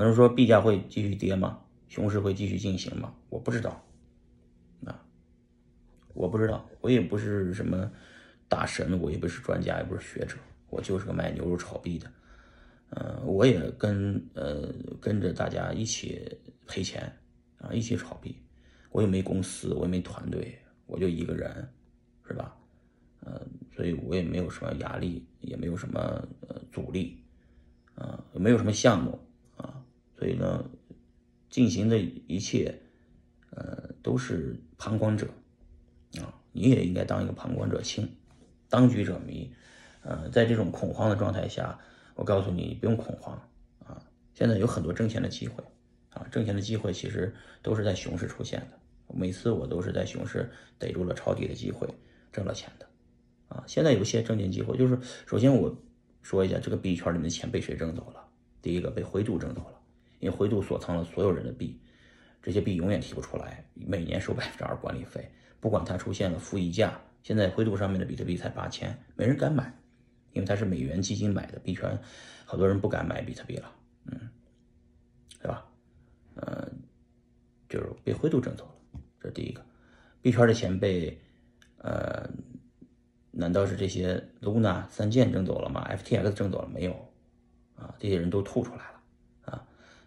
有人说币价会继续跌吗？熊市会继续进行吗？我不知道，啊，我不知道，我也不是什么大神，我也不是专家，也不是学者，我就是个卖牛肉炒币的，嗯，我也跟呃跟着大家一起赔钱啊，一起炒币，我也没公司，我也没团队，我就一个人，是吧？呃，所以我也没有什么压力，也没有什么呃阻力，啊，也没有什么项目，所以呢。进行的一切，呃，都是旁观者，啊，你也应该当一个旁观者清，当局者迷，呃，在这种恐慌的状态下，我告诉你，不用恐慌，啊，现在有很多挣钱的机会，啊，挣钱的机会其实都是在熊市出现的，每次我都是在熊市逮住了抄底的机会，挣了钱的，啊，现在有些挣钱机会，就是首先我说一下，这个币圈里面的钱被谁挣走了？第一个被灰度挣走了。因为灰度锁仓了所有人的币，这些币永远提不出来，每年收百分之二管理费，不管它出现了负溢价，现在灰度上面的比特币才八千，没人敢买，因为它是美元基金买的币圈，好多人不敢买比特币了，嗯，对吧？嗯，就是被灰度挣走了，这是第一个，币圈的钱被，呃，难道是这些 Luna 三件挣走了吗？FTX 挣走了没有？啊，这些人都吐出来了。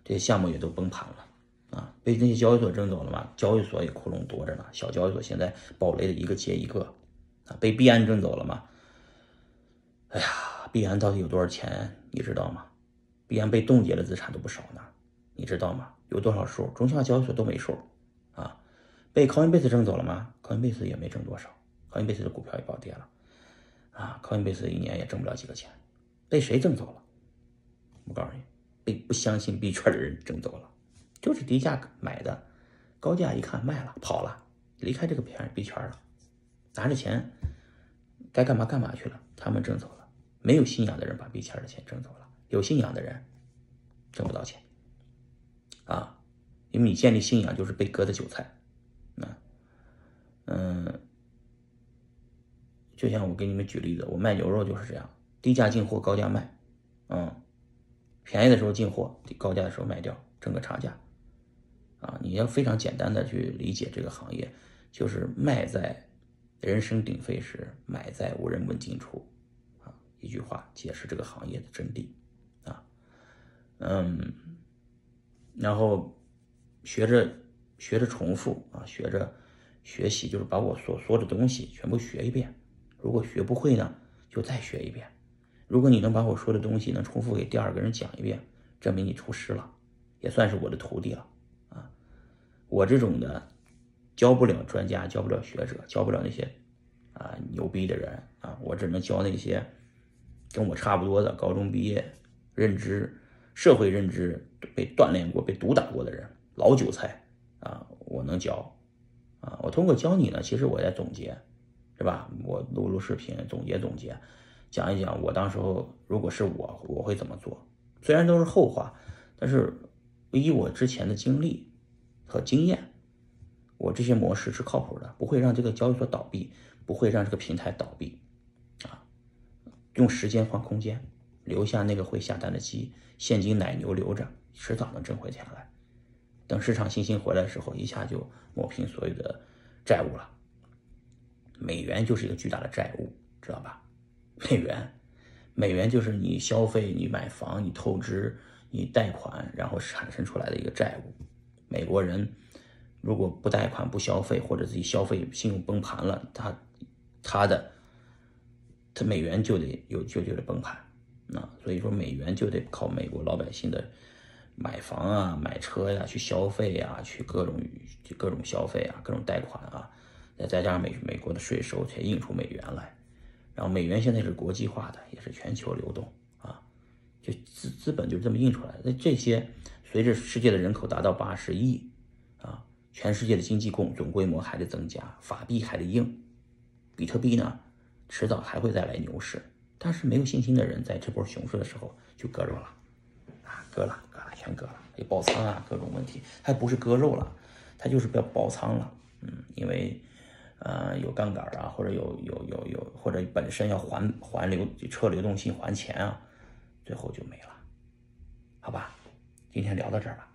这些项目也都崩盘了，啊，被那些交易所挣走了嘛？交易所也窟窿多着呢，小交易所现在暴雷的一个接一个，啊，被币安挣走了吗？哎呀，币安到底有多少钱？你知道吗？币安被冻结的资产都不少呢，你知道吗？有多少数？中下交易所都没数，啊，被 Coinbase 挣走了吗？Coinbase 也没挣多少，Coinbase 的股票也暴跌了，啊，Coinbase 一年也挣不了几个钱，被谁挣走了？我告诉你。被不相信币圈的人挣走了，就是低价买的，高价一看卖了跑了，离开这个币币圈了，拿着钱该干嘛干嘛去了。他们挣走了，没有信仰的人把币圈的钱挣走了，有信仰的人挣不到钱啊，因为你建立信仰就是被割的韭菜，那嗯，就像我给你们举例子，我卖牛肉就是这样，低价进货高价卖，嗯。便宜的时候进货，高价的时候卖掉，挣个差价，啊，你要非常简单的去理解这个行业，就是卖在人声鼎沸时，买在无人问津处，啊，一句话解释这个行业的真谛，啊，嗯，然后学着学着重复啊，学着学习，就是把我所说的东西全部学一遍，如果学不会呢，就再学一遍。如果你能把我说的东西能重复给第二个人讲一遍，证明你出师了，也算是我的徒弟了啊！我这种的教不了专家，教不了学者，教不了那些啊牛逼的人啊，我只能教那些跟我差不多的高中毕业、认知、社会认知被锻炼过、被毒打过的人，老韭菜啊，我能教啊！我通过教你呢，其实我在总结，是吧？我录录视频，总结总结。讲一讲我当时候如果是我我会怎么做，虽然都是后话，但是以我之前的经历和经验，我这些模式是靠谱的，不会让这个交易所倒闭，不会让这个平台倒闭，啊，用时间换空间，留下那个会下单的鸡，现金奶牛留着，迟早能挣回钱来。等市场信心回来的时候，一下就抹平所有的债务了。美元就是一个巨大的债务，知道吧？美元，美元就是你消费、你买房、你透支、你贷款，然后产生出来的一个债务。美国人如果不贷款、不消费，或者自己消费信用崩盘了，他他的他美元就得有就就得崩盘。那所以说，美元就得靠美国老百姓的买房啊、买车呀、去消费呀、去各种各种消费啊、各种贷款啊，再再加上美美国的税收，才印出美元来。然后美元现在是国际化的，也是全球流动啊，就资资本就这么印出来。那这些随着世界的人口达到八十亿啊，全世界的经济共总规模还得增加，法币还得硬，比特币呢，迟早还会再来牛市。但是没有信心的人在这波熊市的时候就割肉了啊，割了割了全割了，有爆仓啊，各种问题，它不是割肉了，它就是要爆仓了，嗯，因为。呃，有杠杆啊，或者有有有有，或者本身要还还流撤流动性还钱啊，最后就没了，好吧？今天聊到这儿吧。